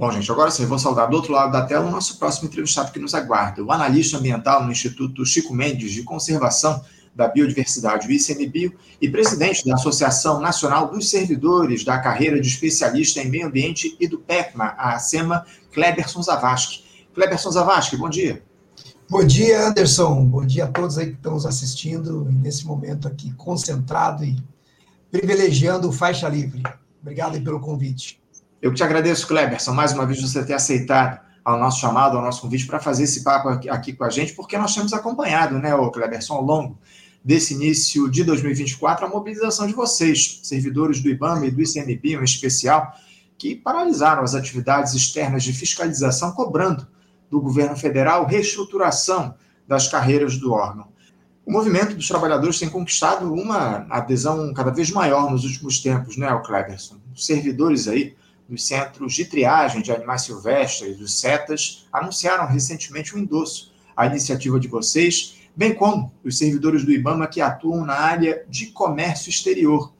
Bom, gente, agora sim, vou saudar do outro lado da tela o nosso próximo entrevistado que nos aguarda, o analista ambiental no Instituto Chico Mendes de Conservação da Biodiversidade, o ICMBio, e presidente da Associação Nacional dos Servidores da Carreira de Especialista em Meio Ambiente e do PECMA, a SEMA, Kleberson Zavascki. Kleberson Zavascki, bom dia. Bom dia, Anderson. Bom dia a todos aí que estão nos assistindo nesse momento aqui concentrado e privilegiando o Faixa Livre. Obrigado pelo convite. Eu te agradeço, Kleberson, mais uma vez você ter aceitado ao nosso chamado, ao nosso convite para fazer esse papo aqui com a gente, porque nós temos acompanhado, né, o Kleberson, ao longo desse início de 2024, a mobilização de vocês, servidores do IBAMA e do ICMB, em especial, que paralisaram as atividades externas de fiscalização, cobrando do governo federal reestruturação das carreiras do órgão. O movimento dos trabalhadores tem conquistado uma adesão cada vez maior nos últimos tempos, né, Cleverson? Os servidores aí dos centros de triagem de animais silvestres, dos CETAS, anunciaram recentemente um endosso à iniciativa de vocês, bem como os servidores do IBAMA que atuam na área de comércio exterior.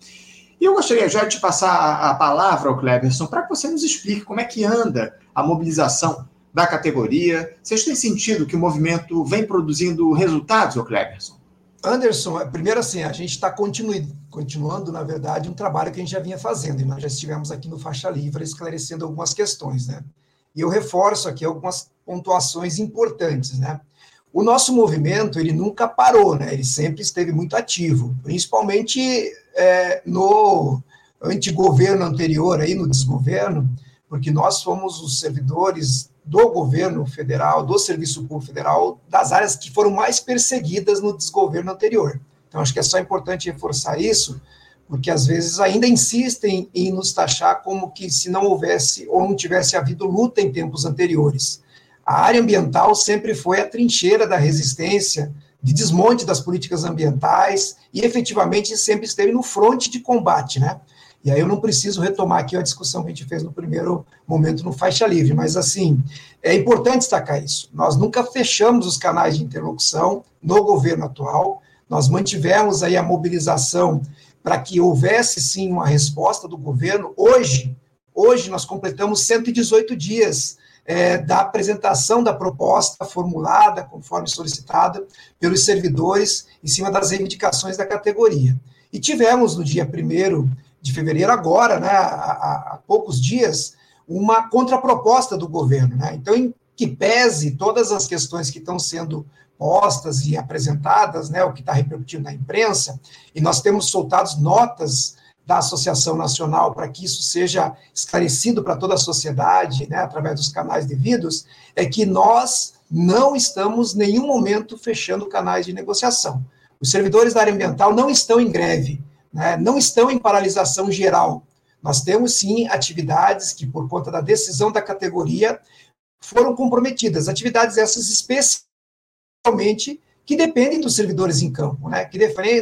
E eu gostaria já de passar a, palavra, Cleverson, para que você nos explique como é que anda a mobilização da categoria? Vocês têm sentido que o movimento vem produzindo resultados, ô Cleberson? Anderson, é, primeiro assim, a gente está continuando, na verdade, um trabalho que a gente já vinha fazendo, e nós já estivemos aqui no Faixa Livre esclarecendo algumas questões, né? E eu reforço aqui algumas pontuações importantes, né? O nosso movimento, ele nunca parou, né? Ele sempre esteve muito ativo, principalmente é, no antigoverno anterior, aí no desgoverno, porque nós fomos os servidores do governo federal, do Serviço Público Federal, das áreas que foram mais perseguidas no desgoverno anterior. Então, acho que é só importante reforçar isso, porque às vezes ainda insistem em nos taxar como que se não houvesse ou não tivesse havido luta em tempos anteriores. A área ambiental sempre foi a trincheira da resistência, de desmonte das políticas ambientais e efetivamente sempre esteve no fronte de combate, né? E aí eu não preciso retomar aqui a discussão que a gente fez no primeiro momento no Faixa Livre, mas assim, é importante destacar isso. Nós nunca fechamos os canais de interlocução no governo atual, nós mantivemos aí a mobilização para que houvesse sim uma resposta do governo. Hoje, hoje nós completamos 118 dias é, da apresentação da proposta formulada, conforme solicitada pelos servidores, em cima das reivindicações da categoria. E tivemos no dia 1 de fevereiro, agora, né, há, há poucos dias, uma contraproposta do governo. Né? Então, em que pese todas as questões que estão sendo postas e apresentadas, né, o que está repercutindo na imprensa, e nós temos soltado notas da Associação Nacional para que isso seja esclarecido para toda a sociedade, né, através dos canais devidos, é que nós não estamos, em nenhum momento, fechando canais de negociação. Os servidores da área ambiental não estão em greve, né, não estão em paralisação geral. Nós temos sim atividades que, por conta da decisão da categoria, foram comprometidas. Atividades essas especialmente que dependem dos servidores em campo, né, que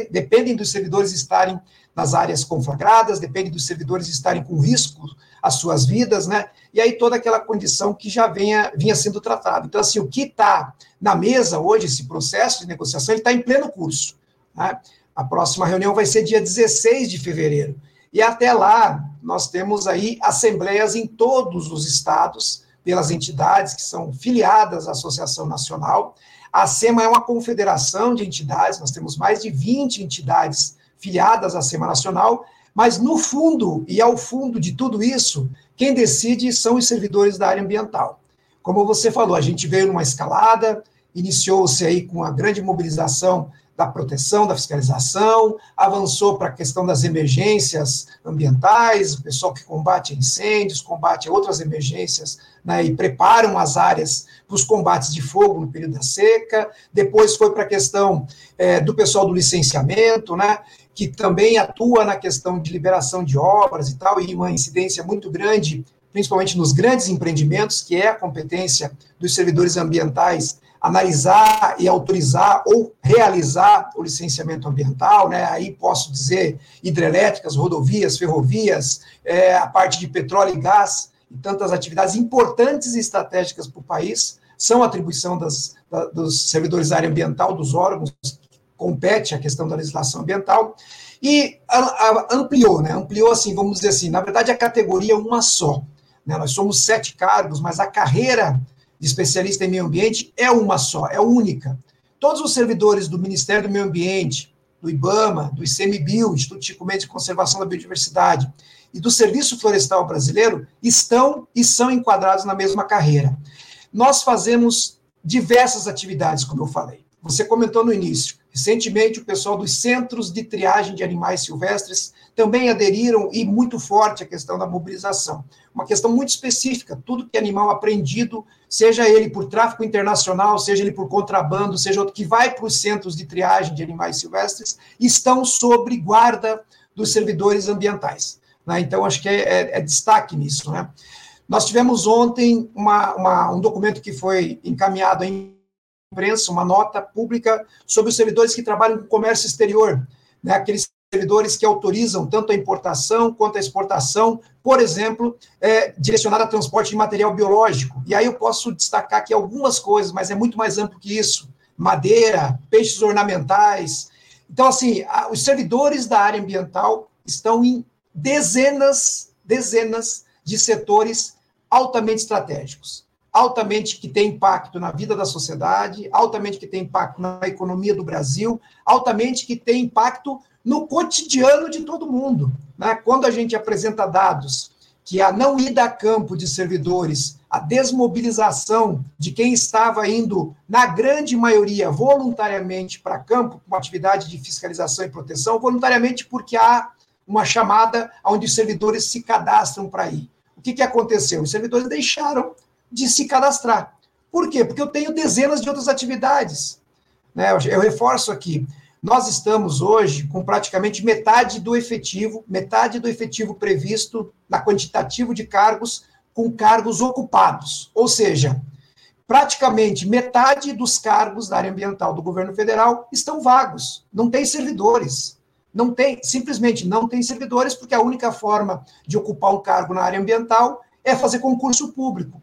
dependem dos servidores estarem nas áreas conflagradas, dependem dos servidores estarem com risco às suas vidas, né, e aí toda aquela condição que já venha, vinha sendo tratada. Então, assim, o que está na mesa hoje, esse processo de negociação, ele está em pleno curso. Né? A próxima reunião vai ser dia 16 de fevereiro. E até lá, nós temos aí assembleias em todos os estados, pelas entidades que são filiadas à Associação Nacional. A SEMA é uma confederação de entidades, nós temos mais de 20 entidades filiadas à SEMA Nacional, mas no fundo e ao fundo de tudo isso, quem decide são os servidores da área ambiental. Como você falou, a gente veio numa escalada, iniciou-se aí com a grande mobilização da proteção, da fiscalização, avançou para a questão das emergências ambientais, o pessoal que combate incêndios, combate outras emergências, né, e preparam as áreas para os combates de fogo no período da seca. Depois foi para a questão é, do pessoal do licenciamento, né, que também atua na questão de liberação de obras e tal, e uma incidência muito grande, principalmente nos grandes empreendimentos, que é a competência dos servidores ambientais analisar e autorizar ou realizar o licenciamento ambiental, né? Aí posso dizer hidrelétricas, rodovias, ferrovias, é, a parte de petróleo e gás e tantas atividades importantes e estratégicas para o país são atribuição das, da, dos servidores da área ambiental, dos órgãos compete a questão da legislação ambiental e a, a, ampliou, né? Ampliou assim, vamos dizer assim, na verdade a categoria é uma só. Né? Nós somos sete cargos, mas a carreira de especialista em meio ambiente é uma só, é única. Todos os servidores do Ministério do Meio Ambiente, do IBAMA, do ICMBio, Instituto Chico Mendes de Conservação da Biodiversidade, e do Serviço Florestal Brasileiro estão e são enquadrados na mesma carreira. Nós fazemos diversas atividades, como eu falei. Você comentou no início. Recentemente, o pessoal dos centros de triagem de animais silvestres também aderiram e muito forte à questão da mobilização. Uma questão muito específica, tudo que animal apreendido, seja ele por tráfico internacional, seja ele por contrabando, seja outro que vai para os centros de triagem de animais silvestres, estão sob guarda dos servidores ambientais. Né? Então, acho que é, é, é, destaque nisso. Né? Nós tivemos ontem uma, uma, um documento que foi encaminhado em imprensa, uma nota pública sobre os servidores que trabalham com comércio exterior, né, aqueles servidores que autorizam tanto a importação quanto a exportação, por exemplo, é, direcionada a transporte de material biológico. E aí eu posso destacar aqui algumas coisas, mas é muito mais amplo que isso. Madeira, peixes ornamentais. Então, assim, a, os servidores da área ambiental estão em dezenas, dezenas de setores altamente estratégicos altamente que tem impacto na vida da sociedade, altamente que tem impacto na economia do Brasil, altamente que tem impacto no cotidiano de todo mundo. Né? Quando a gente apresenta dados que a não ida a campo de servidores, a desmobilização de quem estava indo, na grande maioria, voluntariamente para campo, com atividade de fiscalização e proteção, voluntariamente porque há uma chamada onde os servidores se cadastram para ir. O que, que aconteceu? Os servidores deixaram de se cadastrar. Por quê? Porque eu tenho dezenas de outras atividades. Né? Eu reforço aqui, nós estamos hoje com praticamente metade do efetivo, metade do efetivo previsto na quantitativo de cargos com cargos ocupados. Ou seja, praticamente metade dos cargos da área ambiental do governo federal estão vagos, não tem servidores. Não tem, simplesmente não tem servidores, porque a única forma de ocupar um cargo na área ambiental é fazer concurso público.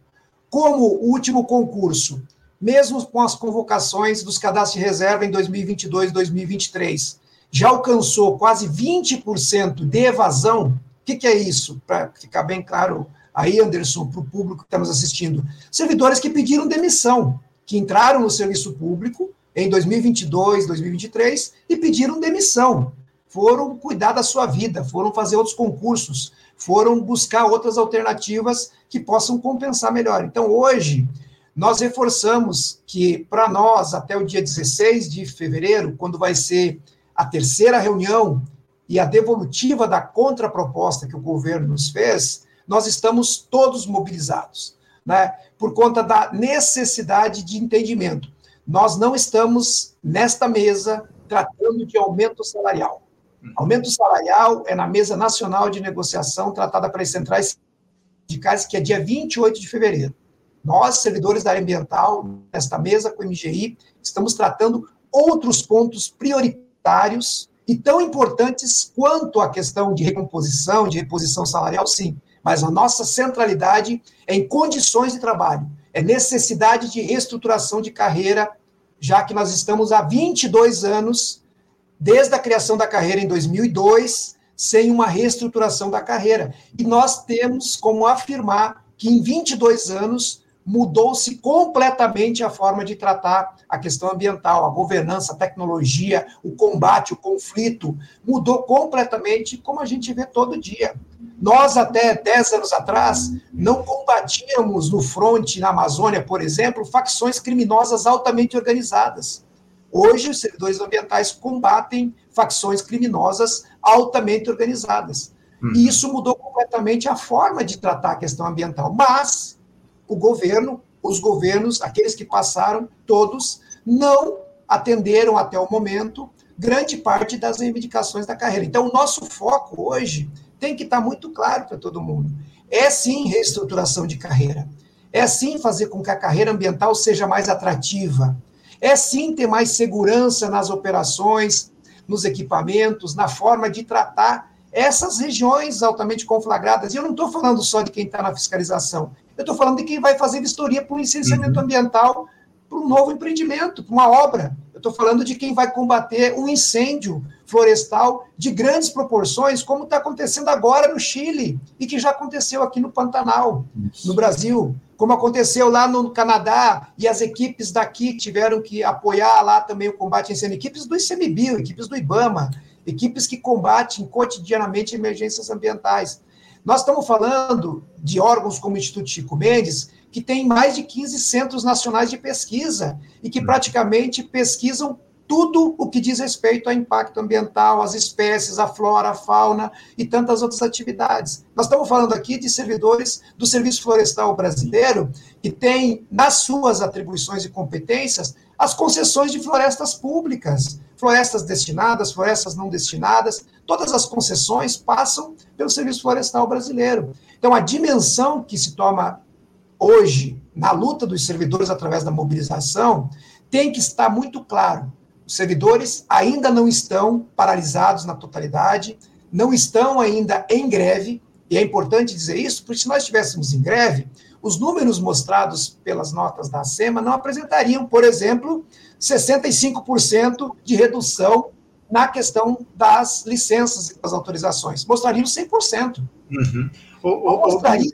Como o último concurso, mesmo com as convocações dos cadastros de reserva em 2022 e 2023, já alcançou quase 20% de evasão, o que, que é isso? Para ficar bem claro aí, Anderson, para o público que está nos assistindo. Servidores que pediram demissão, que entraram no serviço público em 2022, 2023 e pediram demissão. Foram cuidar da sua vida, foram fazer outros concursos, foram buscar outras alternativas que possam compensar melhor. Então, hoje, nós reforçamos que, para nós, até o dia 16 de fevereiro, quando vai ser a terceira reunião e a devolutiva da contraproposta que o governo nos fez, nós estamos todos mobilizados, né? Por conta da necessidade de entendimento. Nós não estamos nesta mesa tratando de aumento salarial. Aumento salarial é na mesa nacional de negociação tratada pelas centrais sindicais, que é dia 28 de fevereiro. Nós, servidores da área ambiental, nesta mesa com o MGI, estamos tratando outros pontos prioritários e tão importantes quanto a questão de recomposição, de reposição salarial, sim. Mas a nossa centralidade é em condições de trabalho, é necessidade de reestruturação de carreira, já que nós estamos há 22 anos desde a criação da carreira em 2002, sem uma reestruturação da carreira. E nós temos como afirmar que em 22 anos mudou-se completamente a forma de tratar a questão ambiental, a governança, a tecnologia, o combate, o conflito, mudou completamente como a gente vê todo dia. Nós, até 10 anos atrás, não combatíamos no fronte, na Amazônia, por exemplo, facções criminosas altamente organizadas. Hoje, os servidores ambientais combatem facções criminosas altamente organizadas. Uhum. E isso mudou completamente a forma de tratar a questão ambiental. Mas o governo, os governos, aqueles que passaram, todos, não atenderam até o momento grande parte das reivindicações da carreira. Então, o nosso foco hoje tem que estar muito claro para todo mundo. É sim reestruturação de carreira. É sim fazer com que a carreira ambiental seja mais atrativa. É sim ter mais segurança nas operações, nos equipamentos, na forma de tratar essas regiões altamente conflagradas. E eu não estou falando só de quem está na fiscalização, eu estou falando de quem vai fazer vistoria para o licenciamento uhum. ambiental para um novo empreendimento, para uma obra. Eu estou falando de quem vai combater um incêndio florestal de grandes proporções, como está acontecendo agora no Chile e que já aconteceu aqui no Pantanal, no Brasil, como aconteceu lá no Canadá e as equipes daqui tiveram que apoiar lá também o combate a incêndio, equipes do ICMBio, equipes do IBAMA, equipes que combatem cotidianamente emergências ambientais. Nós estamos falando de órgãos como o Instituto Chico Mendes, que tem mais de 15 centros nacionais de pesquisa e que praticamente pesquisam tudo o que diz respeito ao impacto ambiental, às espécies, à flora, à fauna e tantas outras atividades. Nós estamos falando aqui de servidores do Serviço Florestal Brasileiro, que tem nas suas atribuições e competências as concessões de florestas públicas, florestas destinadas, florestas não destinadas, todas as concessões passam pelo Serviço Florestal Brasileiro. Então, a dimensão que se toma hoje na luta dos servidores através da mobilização tem que estar muito claro. Os servidores ainda não estão paralisados na totalidade, não estão ainda em greve, e é importante dizer isso, porque se nós estivéssemos em greve, os números mostrados pelas notas da SEMA não apresentariam, por exemplo, 65% de redução na questão das licenças e das autorizações. Mostrariam 100%. Uhum. O, o, mostrariam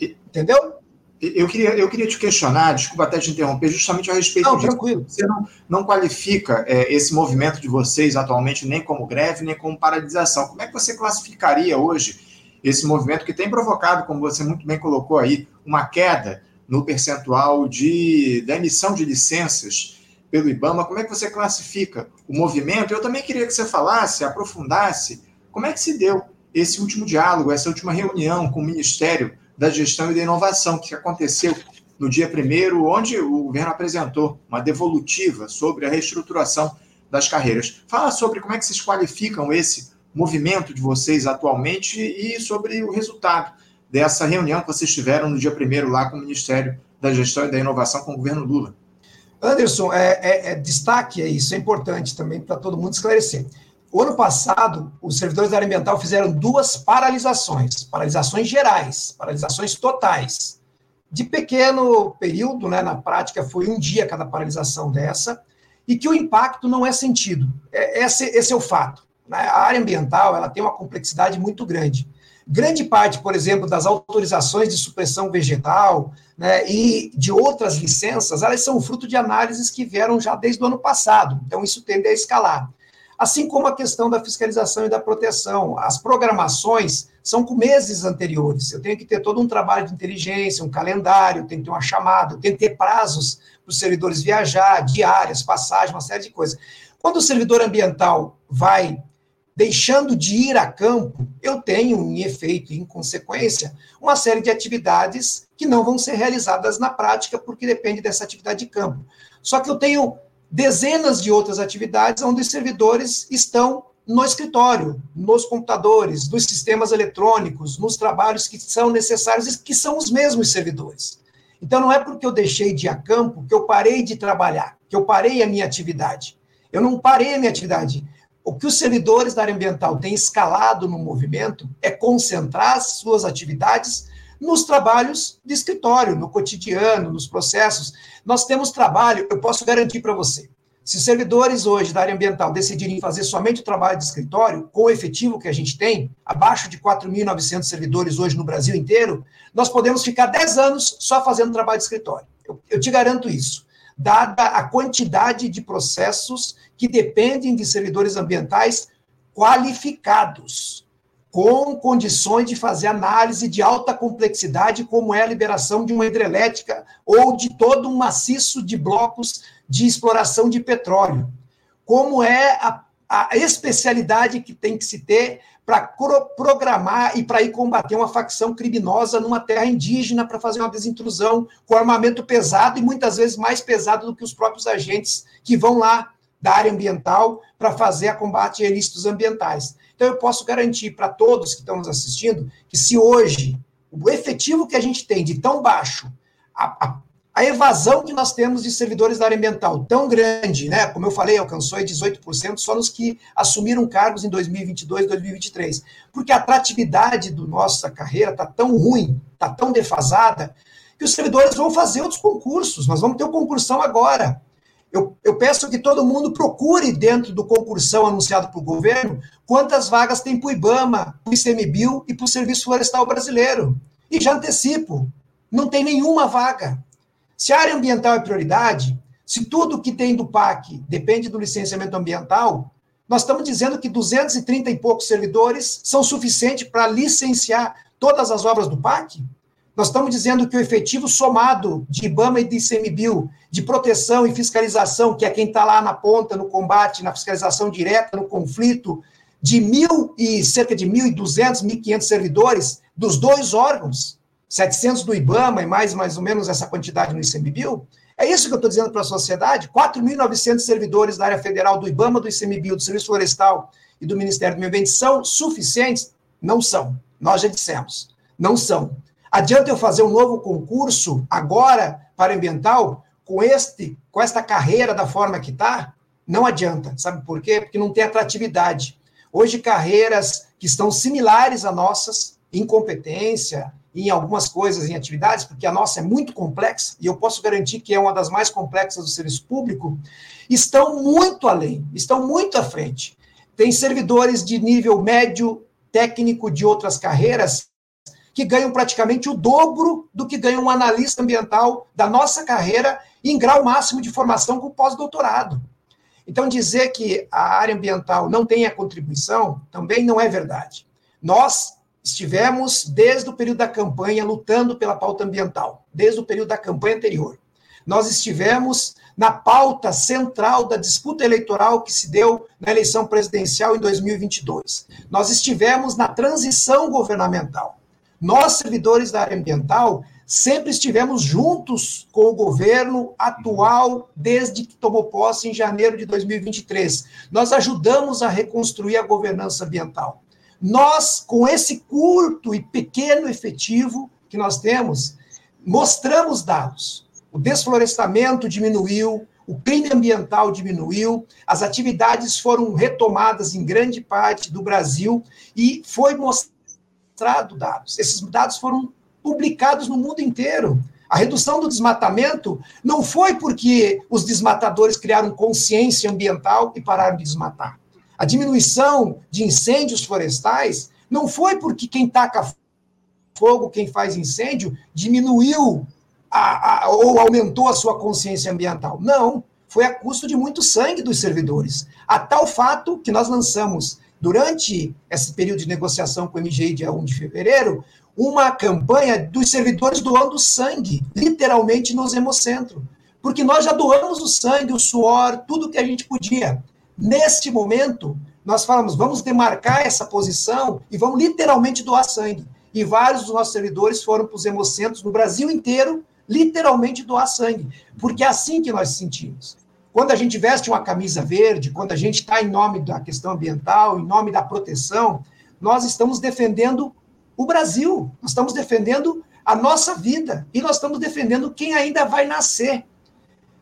Entendeu? Eu queria, eu queria te questionar, desculpa até te interromper, justamente a respeito não, disso. Tranquilo. Você não, não qualifica é, esse movimento de vocês atualmente nem como greve, nem como paralisação. Como é que você classificaria hoje esse movimento que tem provocado, como você muito bem colocou aí, uma queda no percentual de, da emissão de licenças pelo IBAMA? Como é que você classifica o movimento? Eu também queria que você falasse, aprofundasse, como é que se deu esse último diálogo, essa última reunião com o Ministério da Gestão e da Inovação, que aconteceu no dia 1 onde o governo apresentou uma devolutiva sobre a reestruturação das carreiras. Fala sobre como é que vocês qualificam esse movimento de vocês atualmente e sobre o resultado dessa reunião que vocês tiveram no dia 1 lá com o Ministério da Gestão e da Inovação com o governo Lula. Anderson, é, é, é destaque é isso, é importante também para todo mundo esclarecer. O ano passado, os servidores da área ambiental fizeram duas paralisações, paralisações gerais, paralisações totais. De pequeno período, né, na prática foi um dia cada paralisação dessa, e que o impacto não é sentido. É, esse, esse é o fato. Né? A área ambiental ela tem uma complexidade muito grande. Grande parte, por exemplo, das autorizações de supressão vegetal né, e de outras licenças, elas são fruto de análises que vieram já desde o ano passado. Então, isso tende a escalar. Assim como a questão da fiscalização e da proteção. As programações são com meses anteriores. Eu tenho que ter todo um trabalho de inteligência, um calendário, tenho que ter uma chamada, tenho que ter prazos para os servidores viajar, diárias, passagem, uma série de coisas. Quando o servidor ambiental vai deixando de ir a campo, eu tenho, em efeito, em consequência, uma série de atividades que não vão ser realizadas na prática, porque depende dessa atividade de campo. Só que eu tenho dezenas de outras atividades onde os servidores estão no escritório, nos computadores, nos sistemas eletrônicos, nos trabalhos que são necessários e que são os mesmos servidores. Então, não é porque eu deixei de ir a campo que eu parei de trabalhar, que eu parei a minha atividade. Eu não parei a minha atividade. O que os servidores da área ambiental têm escalado no movimento é concentrar as suas atividades nos trabalhos de escritório, no cotidiano, nos processos. Nós temos trabalho, eu posso garantir para você. Se servidores hoje da área ambiental decidirem fazer somente o trabalho de escritório, com o efetivo que a gente tem, abaixo de 4.900 servidores hoje no Brasil inteiro, nós podemos ficar 10 anos só fazendo trabalho de escritório. Eu, eu te garanto isso. Dada a quantidade de processos que dependem de servidores ambientais qualificados com condições de fazer análise de alta complexidade, como é a liberação de uma hidrelétrica ou de todo um maciço de blocos de exploração de petróleo. Como é a, a especialidade que tem que se ter para programar e para ir combater uma facção criminosa numa terra indígena para fazer uma desintrusão com armamento pesado e muitas vezes mais pesado do que os próprios agentes que vão lá da área ambiental para fazer a combate a ilícitos ambientais. Então, eu posso garantir para todos que estão nos assistindo que se hoje o efetivo que a gente tem de tão baixo, a, a, a evasão que nós temos de servidores da área ambiental tão grande, né? Como eu falei, alcançou 18% só nos que assumiram cargos em 2022 e 2023. Porque a atratividade do nossa carreira está tão ruim, está tão defasada, que os servidores vão fazer outros concursos. Nós vamos ter o um concursão agora. Eu, eu peço que todo mundo procure dentro do concursão anunciado para o governo quantas vagas tem para o IBAMA, para o ICMBio e para o Serviço Florestal Brasileiro. E já antecipo, não tem nenhuma vaga. Se a área ambiental é prioridade, se tudo que tem do PAC depende do licenciamento ambiental, nós estamos dizendo que 230 e poucos servidores são suficientes para licenciar todas as obras do PAC? Nós estamos dizendo que o efetivo somado de IBAMA e de ICMBio, de proteção e fiscalização, que é quem está lá na ponta, no combate, na fiscalização direta, no conflito, de mil e cerca de 1.200, 1.500 servidores dos dois órgãos, 700 do IBAMA e mais mais ou menos essa quantidade no ICMBio, é isso que eu estou dizendo para a sociedade? 4.900 servidores da área federal do IBAMA, do ICMBio, do Serviço Florestal e do Ministério do Meio Ambiente são suficientes? Não são. Nós já dissemos. Não são. Adianta eu fazer um novo concurso agora para ambiental com este, com esta carreira da forma que está? Não adianta. Sabe por quê? Porque não tem atratividade. Hoje carreiras que estão similares a nossas, incompetência, em algumas coisas, em atividades, porque a nossa é muito complexa, e eu posso garantir que é uma das mais complexas do serviço público, estão muito além, estão muito à frente. Tem servidores de nível médio técnico de outras carreiras que ganham praticamente o dobro do que ganha um analista ambiental da nossa carreira em grau máximo de formação com pós-doutorado. Então, dizer que a área ambiental não tem a contribuição também não é verdade. Nós estivemos, desde o período da campanha, lutando pela pauta ambiental, desde o período da campanha anterior. Nós estivemos na pauta central da disputa eleitoral que se deu na eleição presidencial em 2022. Nós estivemos na transição governamental. Nós, servidores da área ambiental, sempre estivemos juntos com o governo atual desde que tomou posse em janeiro de 2023. Nós ajudamos a reconstruir a governança ambiental. Nós, com esse curto e pequeno efetivo que nós temos, mostramos dados. O desflorestamento diminuiu, o crime ambiental diminuiu, as atividades foram retomadas em grande parte do Brasil e foi mostrado dados. Esses dados foram publicados no mundo inteiro. A redução do desmatamento não foi porque os desmatadores criaram consciência ambiental e pararam de desmatar. A diminuição de incêndios florestais não foi porque quem taca fogo, quem faz incêndio, diminuiu a, a, ou aumentou a sua consciência ambiental. Não, foi a custo de muito sangue dos servidores. A tal fato que nós lançamos, durante esse período de negociação com o MGI, dia 1 de fevereiro, uma campanha dos servidores doando sangue, literalmente nos hemocentro. Porque nós já doamos o sangue, o suor, tudo que a gente podia. Neste momento, nós falamos, vamos demarcar essa posição e vamos literalmente doar sangue. E vários dos nossos servidores foram para os hemocentros no Brasil inteiro, literalmente doar sangue. Porque é assim que nós sentimos. Quando a gente veste uma camisa verde, quando a gente está em nome da questão ambiental, em nome da proteção, nós estamos defendendo o Brasil, nós estamos defendendo a nossa vida e nós estamos defendendo quem ainda vai nascer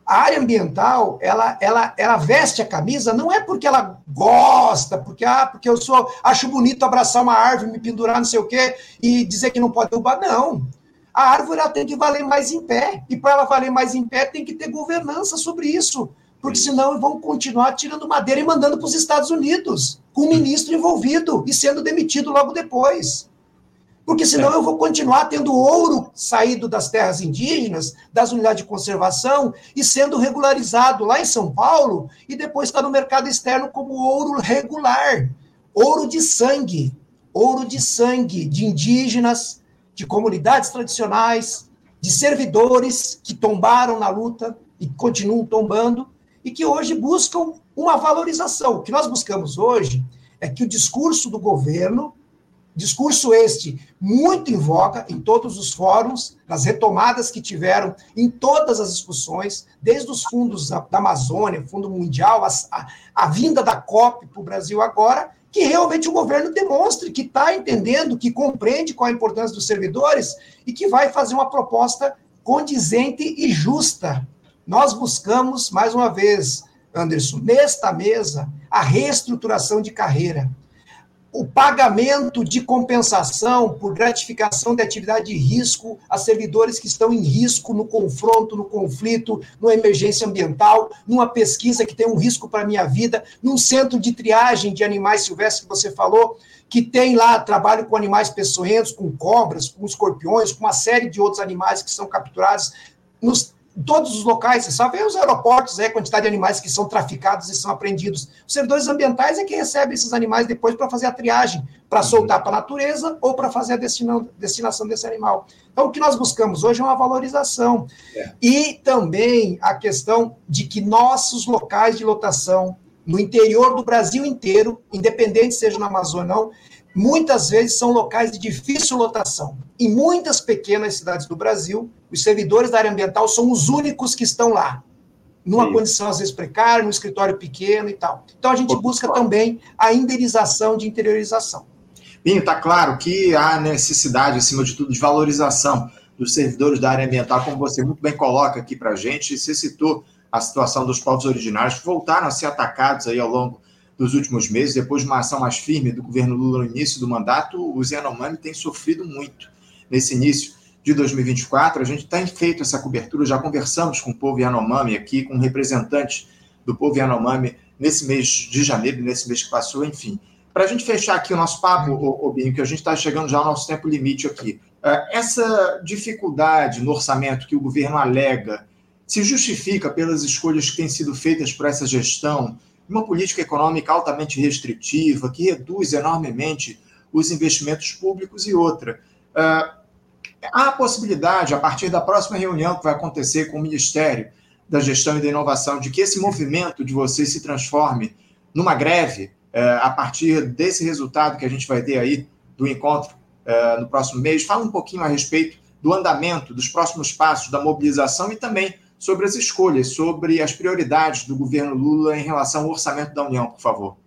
a área ambiental, ela, ela, ela veste a camisa não é porque ela gosta, porque, ah, porque eu sou, acho bonito abraçar uma árvore, me pendurar não sei o quê, e dizer que não pode derrubar. Não. A árvore ela tem que valer mais em pé. E para ela valer mais em pé, tem que ter governança sobre isso. Porque senão vão continuar tirando madeira e mandando para os Estados Unidos, com o ministro envolvido e sendo demitido logo depois. Porque senão eu vou continuar tendo ouro saído das terras indígenas, das unidades de conservação, e sendo regularizado lá em São Paulo, e depois está no mercado externo como ouro regular. Ouro de sangue. Ouro de sangue de indígenas, de comunidades tradicionais, de servidores que tombaram na luta e continuam tombando, e que hoje buscam uma valorização. O que nós buscamos hoje é que o discurso do governo Discurso este muito em voga em todos os fóruns, nas retomadas que tiveram em todas as discussões, desde os fundos da, Amazônia, Fundo Mundial, a, a, a vinda da COP para o Brasil agora, que realmente o governo demonstre que está entendendo, que compreende qual a importância dos servidores e que vai fazer uma proposta condizente e justa. Nós buscamos, mais uma vez, Anderson, nesta mesa, a reestruturação de carreira. O pagamento de compensação por gratificação de atividade de risco a servidores que estão em risco no confronto, no conflito, numa emergência ambiental, numa pesquisa que tem um risco para a minha vida, num centro de triagem de animais silvestres que você falou, que tem lá trabalho com animais peçonhentos, com cobras, com escorpiões, com uma série de outros animais que são capturados nos todos os locais, você sabe, os aeroportos, é, a quantidade de animais que são traficados e são apreendidos. Os servidores ambientais é que recebem esses animais depois para fazer a triagem, para uhum. soltar para a natureza ou para fazer a destina, destinação desse animal. Então, o que nós buscamos hoje é uma valorização. É. E também a questão de que nossos locais de lotação, no interior do Brasil inteiro, independente seja na Amazônia ou não, muitas vezes são locais de difícil lotação. Em muitas pequenas cidades do Brasil, os servidores da área ambiental são os únicos que estão lá, numa Sim. condição às vezes precária, num escritório pequeno e tal. Então a gente busca também a indenização de interiorização. Binho, está claro que há necessidade, acima de tudo, de valorização dos servidores da área ambiental, como você muito bem coloca aqui para a gente. Você citou a situação dos povos originários que voltaram a ser atacados aí ao longo dos últimos meses, depois de uma ação mais firme do governo Lula no início do mandato, os Yanomami têm sofrido muito nesse início de 2024. A gente tem feito essa cobertura, já conversamos com o povo Yanomami aqui, com representantes do povo Yanomami nesse mês de janeiro, nesse mês que passou, enfim. Para a gente fechar aqui o nosso papo, o Binho, que a gente está chegando já ao nosso tempo limite aqui. É, essa dificuldade no orçamento que o governo alega se justifica pelas escolhas que têm sido feitas por essa gestão, uma política econômica altamente restritiva, que reduz enormemente os investimentos públicos e outra. Uh, há a possibilidade, a partir da próxima reunião que vai acontecer com o Ministério da Gestão e da Inovação, de que esse movimento de vocês se transforme numa greve uh, a partir desse resultado que a gente vai ter aí do encontro uh, no próximo mês. Fala um pouquinho a respeito do andamento, dos próximos passos da mobilização e também sobre as escolhas, sobre as prioridades do governo Lula em relação ao orçamento da União, por favor.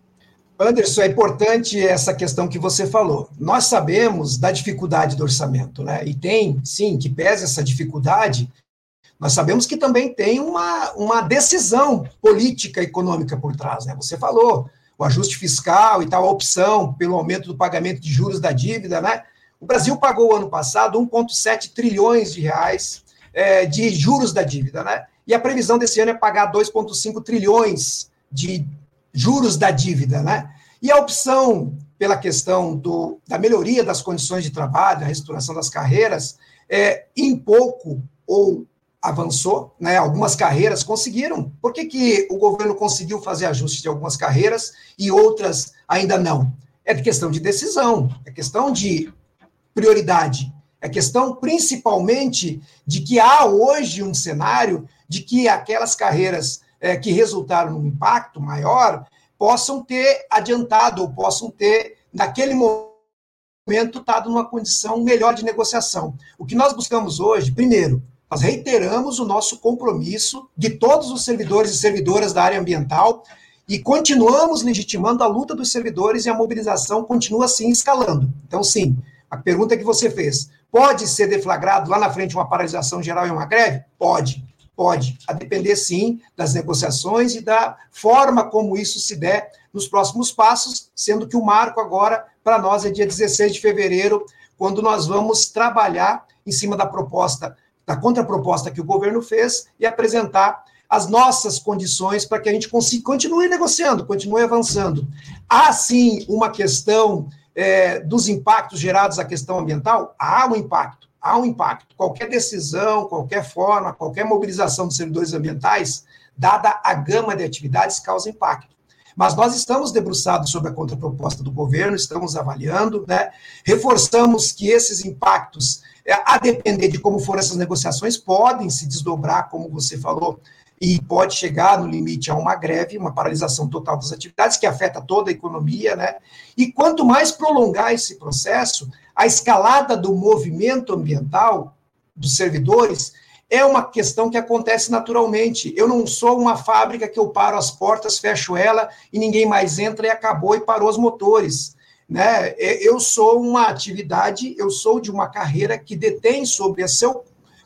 Anderson, é importante essa questão que você falou. Nós sabemos da dificuldade do orçamento, né? E tem, sim, que pesa essa dificuldade. Nós sabemos que também tem uma, uma decisão política econômica por trás, né? Você falou, o ajuste fiscal e tal, a opção pelo aumento do pagamento de juros da dívida, né? O Brasil pagou ano passado 1,7 trilhões de reais é, de juros da dívida, né? E a previsão desse ano é pagar 2,5 trilhões de juros da dívida, né? E a opção pela questão do, da melhoria das condições de trabalho, a restauração das carreiras, é, em pouco ou avançou, né? Algumas carreiras conseguiram. Por que, que o governo conseguiu fazer ajustes de algumas carreiras e outras ainda não? É questão de decisão, é questão de prioridade. É questão principalmente de que há hoje um cenário de que aquelas carreiras é, que resultaram num impacto maior possam ter adiantado ou possam ter, naquele momento, estado numa condição melhor de negociação. O que nós buscamos hoje, primeiro, nós reiteramos o nosso compromisso de todos os servidores e servidoras da área ambiental e continuamos legitimando a luta dos servidores e a mobilização continua assim escalando. Então, sim, a pergunta que você fez, Pode ser deflagrado lá na frente uma paralisação geral e uma greve? Pode, pode. A depender, sim, das negociações e da forma como isso se der nos próximos passos, sendo que o marco agora, para nós, é dia 16 de fevereiro, quando nós vamos trabalhar em cima da proposta, da contraproposta que o governo fez e apresentar as nossas condições para que a gente consiga, continue negociando, continue avançando. Há, sim, uma questão é, dos impactos gerados à questão ambiental? Há um impacto, há um impacto. Qualquer decisão, qualquer forma, qualquer mobilização dos servidores ambientais, dada a gama de atividades, causa impacto. Mas nós estamos debruçados sobre a contraproposta do governo, estamos avaliando, né? reforçamos que esses impactos, é, a depender de como foram essas negociações, podem se desdobrar, como você falou, e pode chegar no limite a uma greve, uma paralisação total das atividades, que afeta toda a economia, né? E quanto mais prolongar esse processo, a escalada do movimento ambiental dos servidores é uma questão que acontece naturalmente. Eu não sou uma fábrica que eu paro as portas, fecho ela e ninguém mais entra e acabou e parou os motores. Né? Eu sou uma atividade, eu sou de uma carreira que detém sobre a seu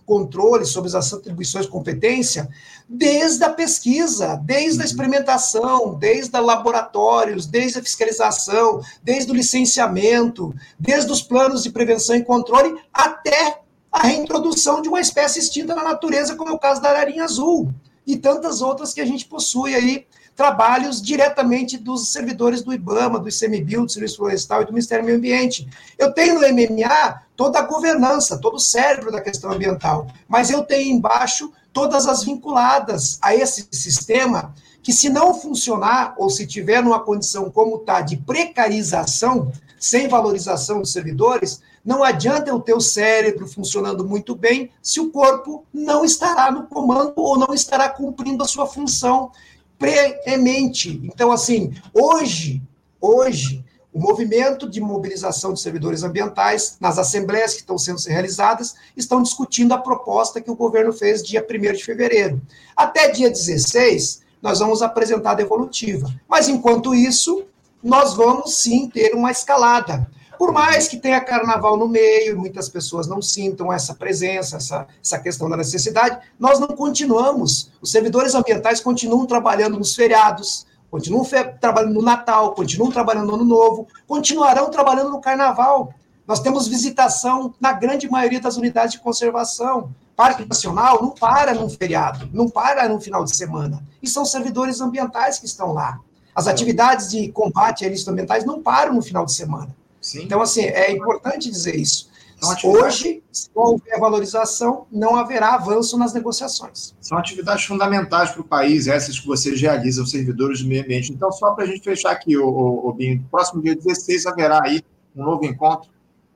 controle sobre as atribuições de competência desde a pesquisa, desde a uhum. experimentação, desde a laboratórios, desde a fiscalização, desde o licenciamento, desde os planos de prevenção e controle, até a reintrodução de uma espécie extinta na natureza, como é o caso da ararinha azul, e tantas outras que a gente possui aí trabalhos diretamente dos servidores do IBAMA, do ICMBio, do Serviço Florestal e do Ministério do Meio Ambiente. Eu tenho no MMA toda a governança, todo o cérebro da questão ambiental, mas eu tenho embaixo todas as vinculadas a esse sistema que se não funcionar ou se tiver numa condição como está de precarização, sem valorização dos servidores, não adianta o teu cérebro funcionando muito bem se o corpo não estará no comando ou não estará cumprindo a sua função preemente. Então, assim, hoje, hoje, o movimento de mobilização de servidores ambientais, nas assembleias que estão sendo realizadas, estão discutindo a proposta que o governo fez dia 1 de fevereiro. Até dia 16, nós vamos apresentar a devolutiva. Mas, enquanto isso, nós vamos sim ter uma escalada. Por mais que tenha carnaval no meio, e muitas pessoas não sintam essa presença, essa, essa questão da necessidade, nós não continuamos. Os servidores ambientais continuam trabalhando nos feriados, continuam trabalhando no Natal, continuam trabalhando no Ano Novo, continuarão trabalhando no Carnaval. Nós temos visitação na grande maioria das unidades de conservação. Parque Nacional não para num feriado, não para no final de semana. E são servidores ambientais que estão lá. As atividades de combate a ilícitos ambientais não param no final de semana. Sim. Então, assim, é importante dizer isso. Então, Hoje, se não houver valorização, não haverá avanço nas negociações. São atividades fundamentais para o país, essas que vocês realizam, servidores do meio ambiente. Então, só para a gente fechar aqui, o, o, o Binho, próximo dia 16 haverá aí um novo encontro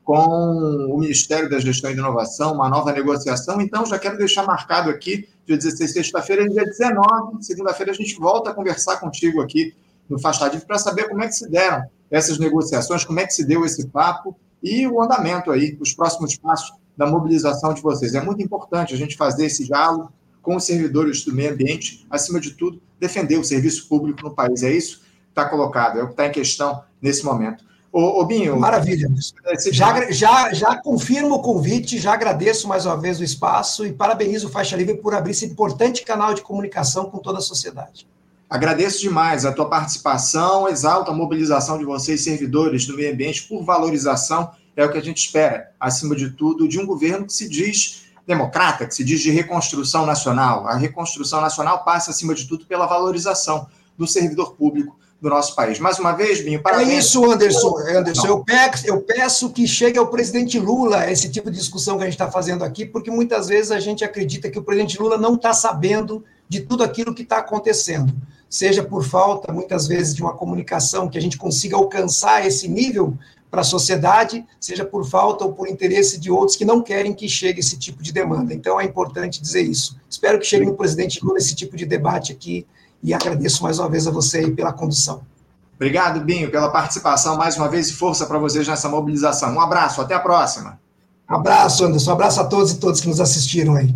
com o Ministério da Gestão e Inovação, uma nova negociação. Então, já quero deixar marcado aqui, dia 16, sexta-feira, dia 19, segunda-feira, a gente volta a conversar contigo aqui no Faixa para saber como é que se deram essas negociações, como é que se deu esse papo e o andamento aí, os próximos passos da mobilização de vocês. É muito importante a gente fazer esse diálogo com os servidores do meio ambiente, acima de tudo, defender o serviço público no país. É isso que está colocado, é o que está em questão nesse momento. Ô, ô Binho. Maravilha. Já, já, já confirmo o convite, já agradeço mais uma vez o espaço e parabenizo o Faixa Livre por abrir esse importante canal de comunicação com toda a sociedade. Agradeço demais a tua participação, exalto a mobilização de vocês, servidores do meio ambiente, por valorização, é o que a gente espera, acima de tudo, de um governo que se diz democrata, que se diz de reconstrução nacional. A reconstrução nacional passa, acima de tudo, pela valorização do servidor público do nosso país. Mais uma vez, Binho, parabéns. É isso, Anderson. Anderson, eu peço, eu peço que chegue ao presidente Lula esse tipo de discussão que a gente está fazendo aqui, porque muitas vezes a gente acredita que o presidente Lula não está sabendo de tudo aquilo que está acontecendo seja por falta, muitas vezes, de uma comunicação que a gente consiga alcançar esse nível para a sociedade, seja por falta ou por interesse de outros que não querem que chegue esse tipo de demanda. Então, é importante dizer isso. Espero que chegue no presidente Lula esse tipo de debate aqui e agradeço mais uma vez a você pela condução. Obrigado, Binho, pela participação mais uma vez e força para vocês nessa mobilização. Um abraço, até a próxima. Abraço, Anderson. Um abraço a todos e todas que nos assistiram aí.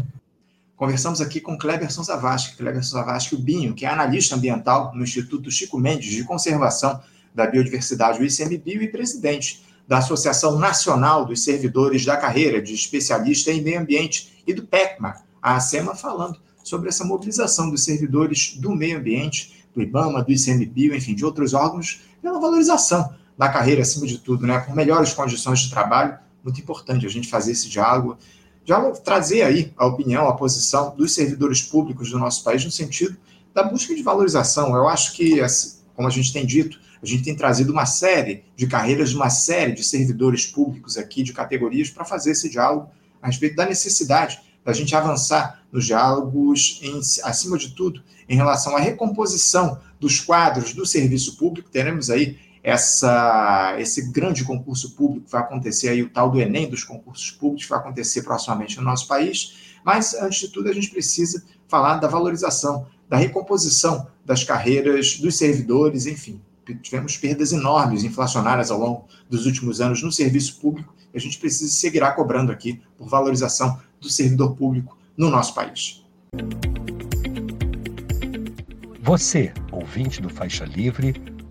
Conversamos aqui com Cleberson Zavascki, Cleberson Zavascki, o Binho, que é analista ambiental no Instituto Chico Mendes de Conservação da Biodiversidade, o ICMBio, e presidente da Associação Nacional dos Servidores da Carreira de Especialista em Meio Ambiente e do PECMA, a ASEMA, falando sobre essa mobilização dos servidores do meio ambiente, do IBAMA, do ICMBio, enfim, de outros órgãos, pela valorização da carreira, acima de tudo, né, com melhores condições de trabalho. Muito importante a gente fazer esse diálogo já trazer aí a opinião, a posição dos servidores públicos do nosso país no sentido da busca de valorização. Eu acho que, assim, como a gente tem dito, a gente tem trazido uma série de carreiras uma série de servidores públicos aqui, de categorias, para fazer esse diálogo a respeito da necessidade da gente avançar nos diálogos, em, acima de tudo, em relação à recomposição dos quadros do serviço público. Teremos aí essa, esse grande concurso público vai acontecer aí, o tal do Enem dos concursos públicos, vai acontecer proximamente no nosso país. Mas, antes de tudo, a gente precisa falar da valorização, da recomposição das carreiras dos servidores, enfim. Tivemos perdas enormes inflacionárias ao longo dos últimos anos no serviço público e a gente precisa seguirá cobrando aqui por valorização do servidor público no nosso país. Você, ouvinte do Faixa Livre,